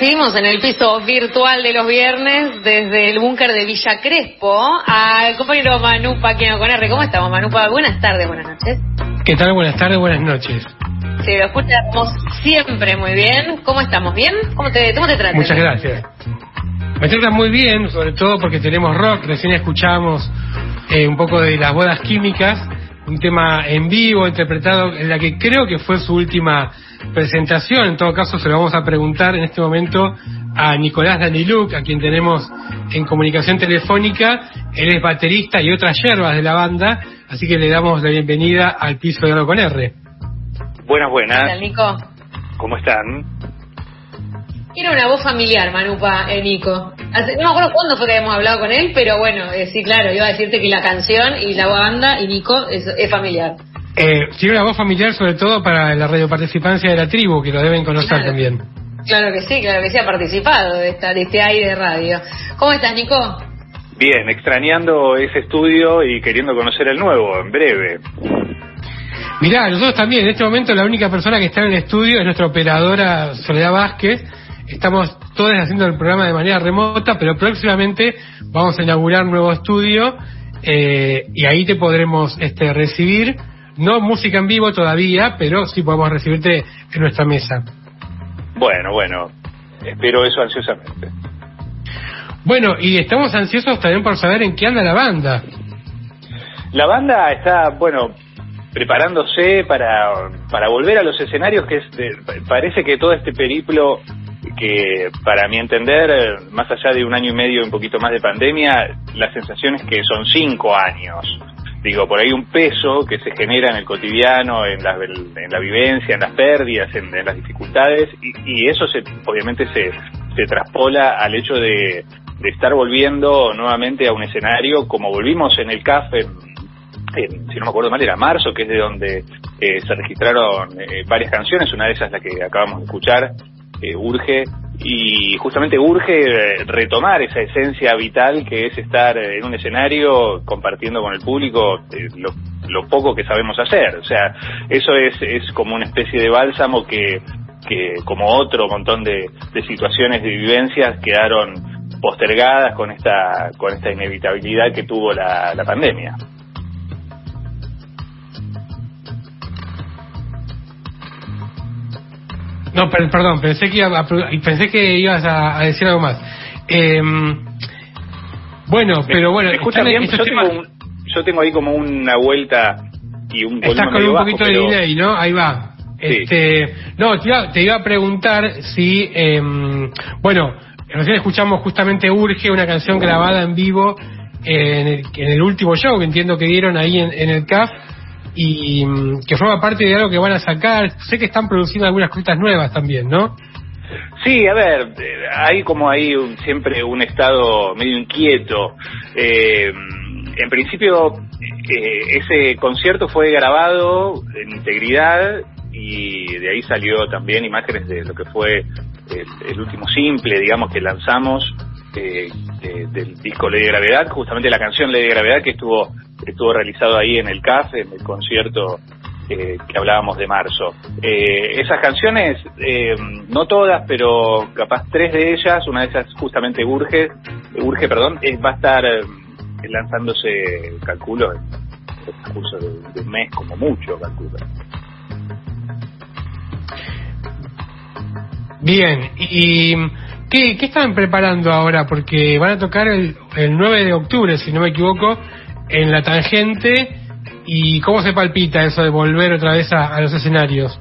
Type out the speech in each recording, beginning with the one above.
Recibimos en el piso virtual de los viernes desde el búnker de Villa Crespo al compañero Manupa Quino con R. ¿Cómo estamos, Manupa? Buenas tardes, buenas noches. ¿Qué tal? Buenas tardes, buenas noches. Sí, lo escuchamos siempre muy bien. ¿Cómo estamos? ¿Bien? ¿Cómo te, cómo te tratas? Muchas gracias. Me trata muy bien, sobre todo porque tenemos rock. Recién escuchamos eh, un poco de las bodas químicas, un tema en vivo interpretado en la que creo que fue su última presentación. En todo caso, se lo vamos a preguntar en este momento a Nicolás Daniluk, a quien tenemos en comunicación telefónica. Él es baterista y otras yerbas de la banda, así que le damos la bienvenida al piso de Oro con R. Buenas, buenas. Hola, Nico. ¿Cómo están? Era una voz familiar, Manupa, eh, Nico. Hace- no me acuerdo cuándo fue que habíamos hablado con él, pero bueno, eh, sí, claro, iba a decirte que la canción y la banda y Nico es, es familiar. Eh, tiene una voz familiar sobre todo para la radioparticipancia de la tribu, que lo deben conocer Claro. también. Claro que sí, claro que sí, ha participado de, esta, de este aire de radio. ¿Cómo estás, Nico? Bien, extrañando ese estudio y queriendo conocer el nuevo en breve. Mirá, nosotros también, en este momento la única persona que está en el estudio es nuestra operadora Soledad Vázquez. Estamos todos haciendo el programa de manera remota, pero próximamente vamos a inaugurar un nuevo estudio eh, y ahí te podremos este, recibir. No música en vivo todavía, pero sí podemos recibirte en nuestra mesa. Bueno, bueno, espero eso ansiosamente. Bueno, y estamos ansiosos también por saber en qué anda la banda. La banda está, bueno, preparándose para, para volver a los escenarios, que es, de- parece que todo este periplo que para mi entender, eh, más allá de un año y medio, un poquito más de pandemia, la sensación es que son cinco años. Digo, por ahí un peso que se genera en el cotidiano, en la, en la vivencia, en las pérdidas, en, las dificultades, y, y eso se, obviamente se, se traspola al hecho de, de estar volviendo nuevamente a un escenario como volvimos en el CAF en, si no me acuerdo mal, era marzo, que es de donde eh, se registraron eh, varias canciones, una de esas la que acabamos de escuchar, Urge, y justamente urge eh, retomar esa esencia vital que es estar eh, en un escenario compartiendo con el público eh, lo, lo poco que sabemos hacer. O sea, eso es, es como una especie de bálsamo que, que como otro montón de, de situaciones de vivencias quedaron postergadas con esta, con esta inevitabilidad que tuvo la, la pandemia. No, per- perdón, pensé que, iba a, pensé que ibas a, a decir algo más. Em, bueno, pero bueno, estos Yo temas- tengo, un- yo tengo ahí como una vuelta y un Estás con un bajo, poquito pero- de delay, ¿no? Ahí va. Sí. Este, no, te iba, te iba a preguntar si, em, bueno, recién escuchamos justamente Urge, una canción grabada en vivo en el, en el último show que entiendo que dieron ahí en, en el CAF y mm, que forma parte de algo que van a sacar. Sé que están produciendo algunas cositas nuevas también, ¿no? Sí, a ver, eh, hay como ahí un- siempre un estado medio inquieto. Eh, en principio, eh, ese concierto fue grabado en integridad y de ahí salió también imágenes de lo que fue el, el último simple, digamos, que lanzamos eh, de- del disco Ley de Gravedad, justamente la canción Ley de Gravedad que estuvo estuvo realizado ahí en el CAF, en el concierto eh, que hablábamos de marzo. Eh, esas canciones, eh, no todas, pero capaz tres de ellas, una de ellas justamente Urge, Urge, perdón, va a estar eh, lanzándose, calculo, en el de, de un mes como mucho, calculo. Bien, ¿y qué, qué están preparando ahora? Porque van a tocar el, el 9 de octubre, si no me equivoco, en La Tangente. ¿Y cómo se palpita eso de volver otra vez a, los escenarios?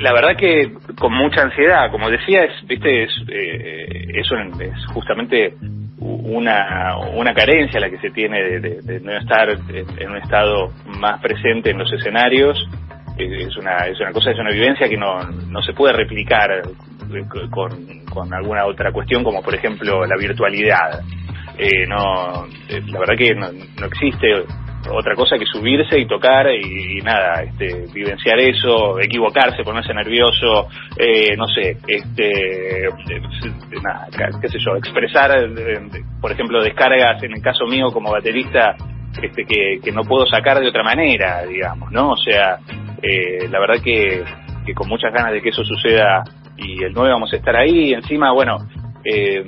La verdad que con mucha ansiedad, como decía, es, viste, es, eh, es, un- es justamente una, una carencia la que se tiene de, de- de no estar en, un estado más presente en los escenarios. Es una, es una cosa, es una vivencia que no, no se puede replicar eh, con, con alguna otra cuestión, como por ejemplo la virtualidad. Eh, no, eh, la verdad que no, no existe otra cosa que subirse y tocar y, nada, este, vivenciar eso, equivocarse, ponerse nervioso, eh, no sé, este, eh, nada, qué sé yo, expresar, eh, por ejemplo, descargas, en el caso mío como baterista, este, que, que no puedo sacar de otra manera, digamos, ¿no? O sea, eh, la verdad que, que con muchas ganas de que eso suceda y el 9 vamos a estar ahí. Encima, bueno, eh,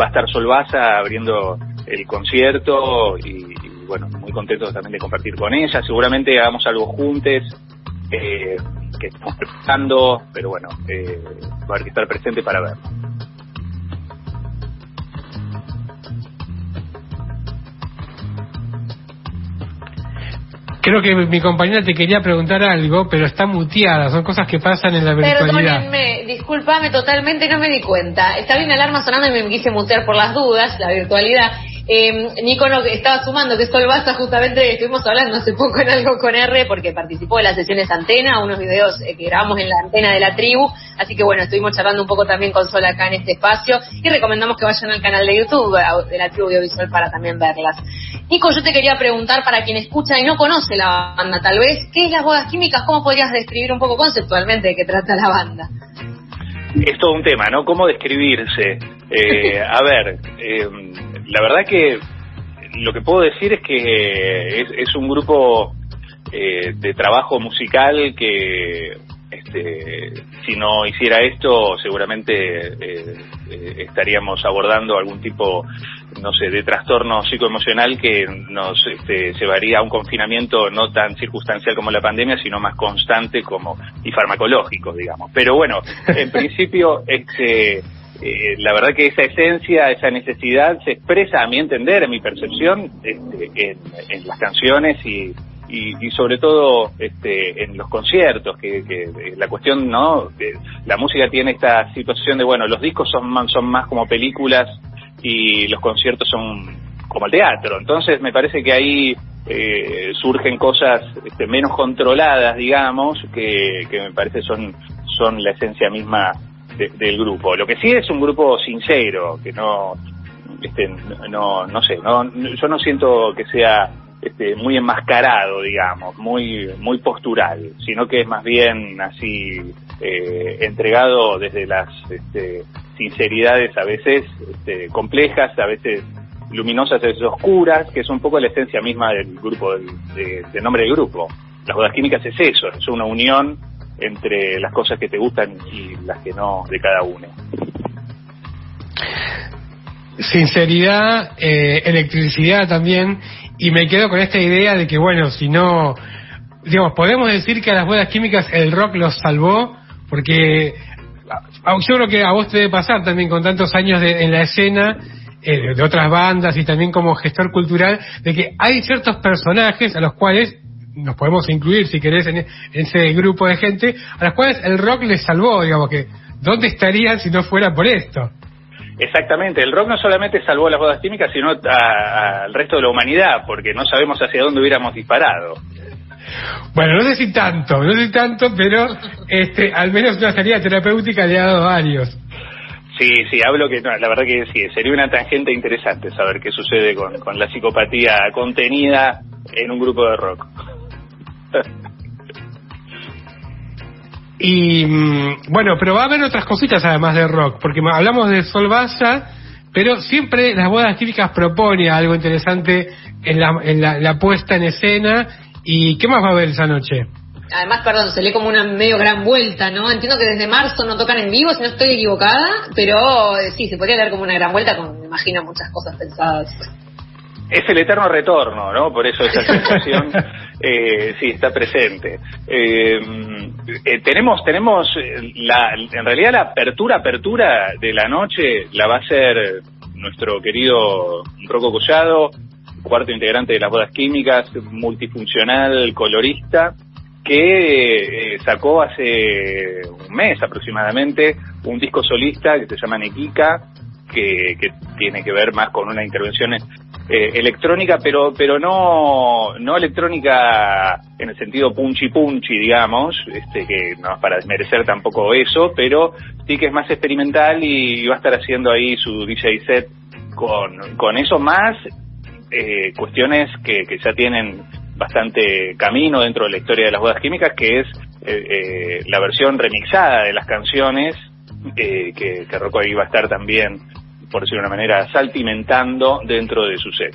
va a estar Solvaza abriendo el concierto y, bueno, muy contentos también de compartir con ella. Seguramente hagamos algo juntos, eh, que estamos preparando, pero bueno, eh, va a haber que estar presente para verlo. Creo que mi compañera te quería preguntar algo, pero está muteada. Son cosas que pasan en la virtualidad. Perdónenme, discúlpame totalmente, no me di cuenta. Estaba bien alarma sonando y me quise mutear por las dudas, la virtualidad. Eh, Nico no, estaba sumando que Sol Basta, justamente estuvimos hablando hace poco en algo con R, porque participó de las sesiones antena, unos videos eh, que grabamos en la antena de la tribu. Así que bueno, estuvimos charlando un poco también con Sol acá en este espacio y recomendamos que vayan al canal de YouTube de la tribu audiovisual para también verlas. Nico, yo te quería preguntar para quien escucha y no conoce la banda, tal vez, ¿qué es las bodas químicas? ¿Cómo podrías describir un poco conceptualmente de qué trata la banda? Es todo un tema, ¿no? ¿Cómo describirse? Eh, a ver, eh, la verdad que lo que puedo decir es que es, un grupo eh, de trabajo musical que este, si no hiciera esto seguramente eh, eh, estaríamos abordando algún tipo no sé de trastorno psicoemocional que nos este, llevaría a un confinamiento no tan circunstancial como la pandemia sino más constante como y farmacológico digamos. Pero bueno en principio este eh, la verdad que esa esencia, esa necesidad se expresa, a mi entender, en mi percepción, este, en, las canciones y, y, sobre todo este, en los conciertos, que, la cuestión, ¿no? la música tiene esta situación de, bueno, los discos son, son más como películas y los conciertos son como el teatro. Entonces me parece que ahí eh, surgen cosas este, menos controladas, digamos, que, que me parece son, son la esencia misma del grupo. Lo que sí es un grupo sincero, que no, este, no, no sé, no, yo no siento que sea este, muy enmascarado, digamos, muy, muy postural, sino que es más bien así eh, entregado desde las este, sinceridades a veces este, complejas, a veces luminosas, a veces oscuras, que es un poco la esencia misma del grupo, del, del nombre del grupo. Las bodas químicas es eso, es una unión entre las cosas que te gustan y las que no de cada uno. Sinceridad, eh, electricidad también, y me quedo con esta idea de que, bueno, si no, digamos, podemos decir que a las bodas químicas el rock los salvó, porque yo creo que a vos te debe pasar también con tantos años en la escena, eh, de otras bandas y también como gestor cultural, de que hay ciertos personajes a los cuales nos podemos incluir, si querés, en, ese grupo de gente, a las cuales el rock les salvó, digamos que, ¿dónde estarían si no fuera por esto? Exactamente, el rock no solamente salvó a las bodas químicas, sino al resto de la humanidad, porque no sabemos hacia dónde hubiéramos disparado. Bueno, no sé si tanto, no sé si tanto, pero este, al menos una salida terapéutica le ha dado varios. Sí, sí, hablo que la verdad que sí, sería una tangente interesante saber qué sucede con, con la psicopatía contenida en un grupo de rock. Y mm, bueno, pero va a haber otras cositas además de rock, porque hablamos de Sol pero siempre las bodas típicas propone algo interesante en la, en la, puesta en escena. ¿Y qué más va a haber esa noche? Además, perdón, se lee como una medio gran vuelta, ¿no? Entiendo que desde marzo no tocan en vivo, si no estoy equivocada, pero eh, sí, se podría leer como una gran vuelta con, me imagino, muchas cosas pensadas es el eterno retorno, ¿no? Por eso esa sensación eh, sí está presente. Eh, eh, tenemos, tenemos la, en realidad la apertura, apertura de la noche la va a ser nuestro querido Rocco Collado, cuarto integrante de las bodas químicas, multifuncional, colorista, que sacó hace un mes aproximadamente un disco solista que se llama Nequika, que, que, tiene que ver más con una intervención eh, electrónica, pero pero no no electrónica en el sentido punchy punchy, digamos, este que no es para desmerecer tampoco eso, pero sí que es más experimental y va a estar haciendo ahí su DJ set con, con eso más eh, cuestiones que, que ya tienen bastante camino dentro de la historia de las bodas químicas, que es eh, la versión remixada de las canciones, que, que Rocco ahí va a estar también por decirlo de una manera, saltimentando dentro de su set.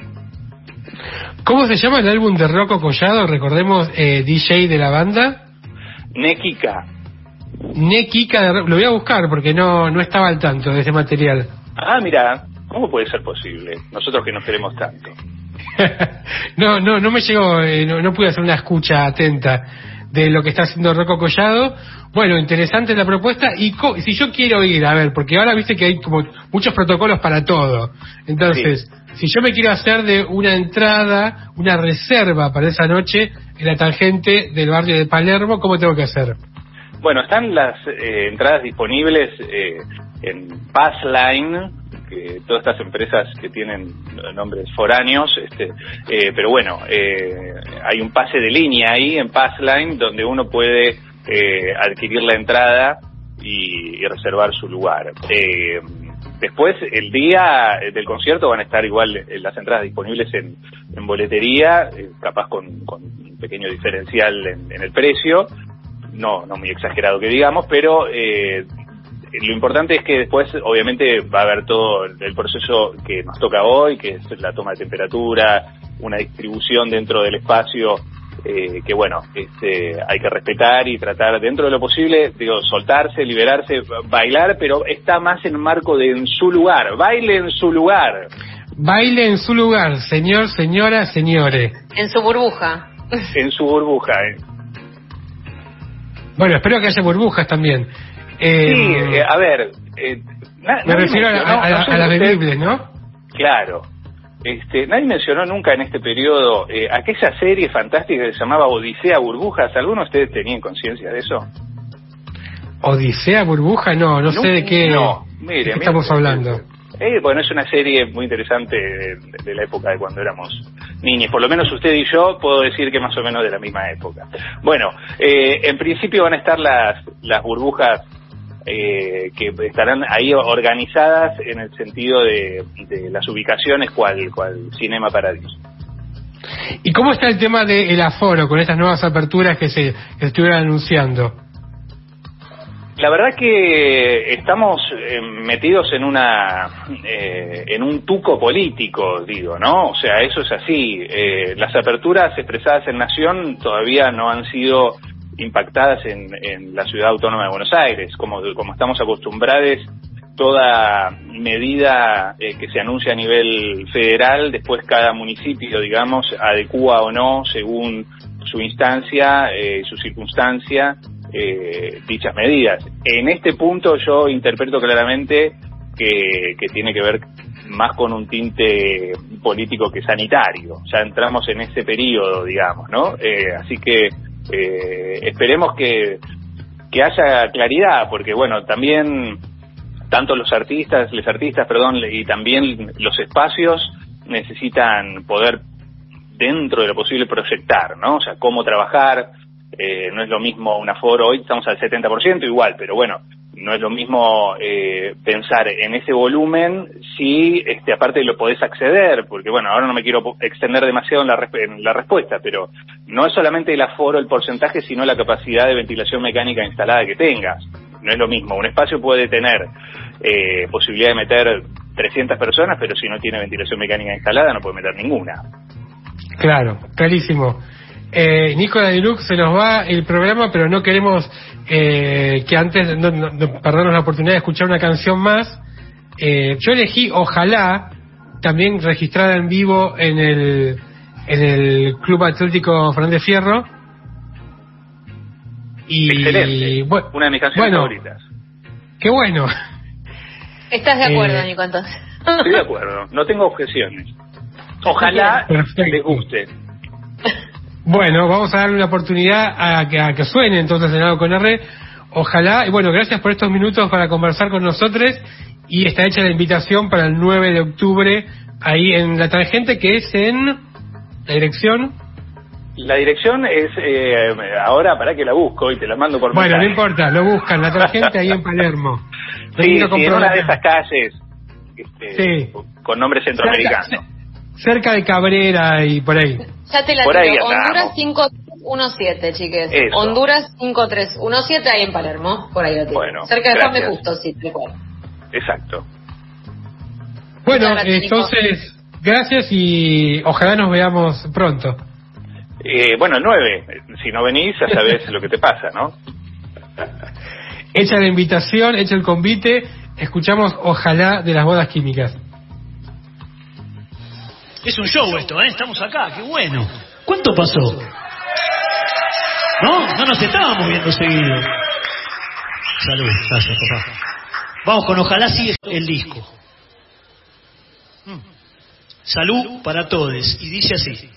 ¿Cómo se llama el álbum de Rocco Collado? Recordemos, eh, DJ de la banda. Nekika. Nekika, lo voy a buscar porque no, no estaba al tanto de ese material. Ah, mira, ¿cómo puede ser posible? Nosotros que nos queremos tanto. no, no, no me llegó, eh, no, no, pude hacer una escucha atenta de lo que está haciendo Rocco Collado. Bueno, interesante la propuesta. Y si yo quiero ir, a ver, porque ahora viste que hay como muchos protocolos para todo. Entonces, si yo me quiero hacer de una entrada, una reserva para esa noche en la tangente del barrio de Palermo, ¿cómo tengo que hacer? Bueno, están las eh, entradas disponibles eh, en Passline, que todas estas empresas que tienen nombres foráneos, este, eh, pero bueno, eh, hay un pase de línea ahí en Passline donde uno puede eh, adquirir la entrada y, reservar su lugar. después, el día del concierto van a estar igual las entradas disponibles en, boletería, capaz con, un pequeño diferencial en, en, el precio, no, no muy exagerado que digamos, pero eh, lo importante es que después, obviamente, va a haber todo el proceso que nos toca hoy, que es la toma de temperatura, una distribución dentro del espacio eh, que, bueno, este, hay que respetar y tratar dentro de lo posible, digo, soltarse, liberarse, bailar, pero está más en marco de en su lugar. Baile en su lugar. Baile en su lugar, señor, señora, señores. En su burbuja. En su burbuja, eh. Bueno, espero que haya burbujas también. Eh, sí, eh, a ver. Eh, me refiero a, las bebibles, ¿no? Claro. Este, nadie mencionó nunca en este periodo eh, aquella serie fantástica que se llamaba Odisea Burbujas. ¿Alguno de ustedes tenían conciencia de eso? Odisea Burbuja, no, no, sé de qué, no, mire, estamos hablando. Eh, bueno, es una serie muy interesante de, la época de cuando éramos niños. Por lo menos usted y yo puedo decir que más o menos de la misma época. Bueno, eh, en principio van a estar las, las burbujas eh, que estarán ahí organizadas en el sentido de, las ubicaciones cual, cual Cinema Paradiso. ¿Y cómo está el tema del aforo con estas nuevas aperturas que se estuvieron anunciando? La verdad que estamos eh, metidos en una eh, en un tuco político, digo, ¿no? O sea, eso es así. las aperturas expresadas en Nación todavía no han sido impactadas en, en la ciudad autónoma de Buenos Aires, como, como estamos acostumbrados toda medida eh, que se anuncia a nivel federal, después cada municipio, digamos, adecua o no, según su instancia, eh, su circunstancia, eh, dichas medidas. En este punto yo interpreto claramente que, tiene que ver más con un tinte político que sanitario. Ya entramos en ese periodo, digamos, ¿no? Eh, así que eh, esperemos que, que haya claridad, porque bueno, también tanto los artistas, los artistas, perdón, y también los espacios necesitan poder dentro de lo posible proyectar, ¿no? O sea, cómo trabajar, eh, no es lo mismo un aforo, hoy estamos al 70% igual, pero bueno, no es lo mismo eh, pensar en ese volumen si este aparte lo podés acceder, porque bueno, ahora no me quiero extender demasiado en la, respuesta, pero no es solamente el aforo, el porcentaje, sino la capacidad de ventilación mecánica instalada que tengas. No es lo mismo, un espacio puede tener eh, posibilidad de meter 300 personas, pero si no tiene ventilación mecánica instalada no puede meter ninguna. Claro, clarísimo. Eh, Nicola Lux se nos va el programa, pero no queremos eh, que antes, no, perdernos la oportunidad de escuchar una canción más. Eh, yo elegí Ojalá, también registrada en vivo en el, en el Club Atlético Fernández Fierro. Y Bueno, una de mis canciones favoritas. Qué bueno. ¿Estás de acuerdo, Nico, entonces? Estoy de acuerdo, no tengo objeciones. Ojalá les guste. Bueno, vamos a darle una oportunidad a que, a que suene entonces en algo con R. Ojalá, y bueno, gracias por estos minutos para conversar con nosotros y está hecha la invitación para el 9 de octubre ahí en la tangente que es en la dirección. La dirección es, eh, ahora para que la busco y te la mando por Bueno, no importa, lo buscan, la tangente ahí en Palermo. Sí, sí en una de esas calles este, con nombre centroamericano. Cerca, de Cabrera y por ahí. Ya te la por Honduras 5317, chiques. Honduras 5317 ahí en Palermo, por ahí lo tengo. Bueno, Cerca de Juan Justo, sí, Exacto. Bueno, entonces, gracias y ojalá nos veamos pronto. Eh, bueno, el 9. Si no venís, ya sabes lo que te pasa, ¿no? Hecha la invitación, hecha el convite, escuchamos Ojalá de las bodas químicas. Es un show esto, ¿eh? Estamos acá, qué bueno. ¿Cuánto pasó? ¿No? No nos estábamos viendo seguido. Salud, gracias, papá. Vamos con Ojalá sigue el disco. Mm. Salud para todos. Y dice así.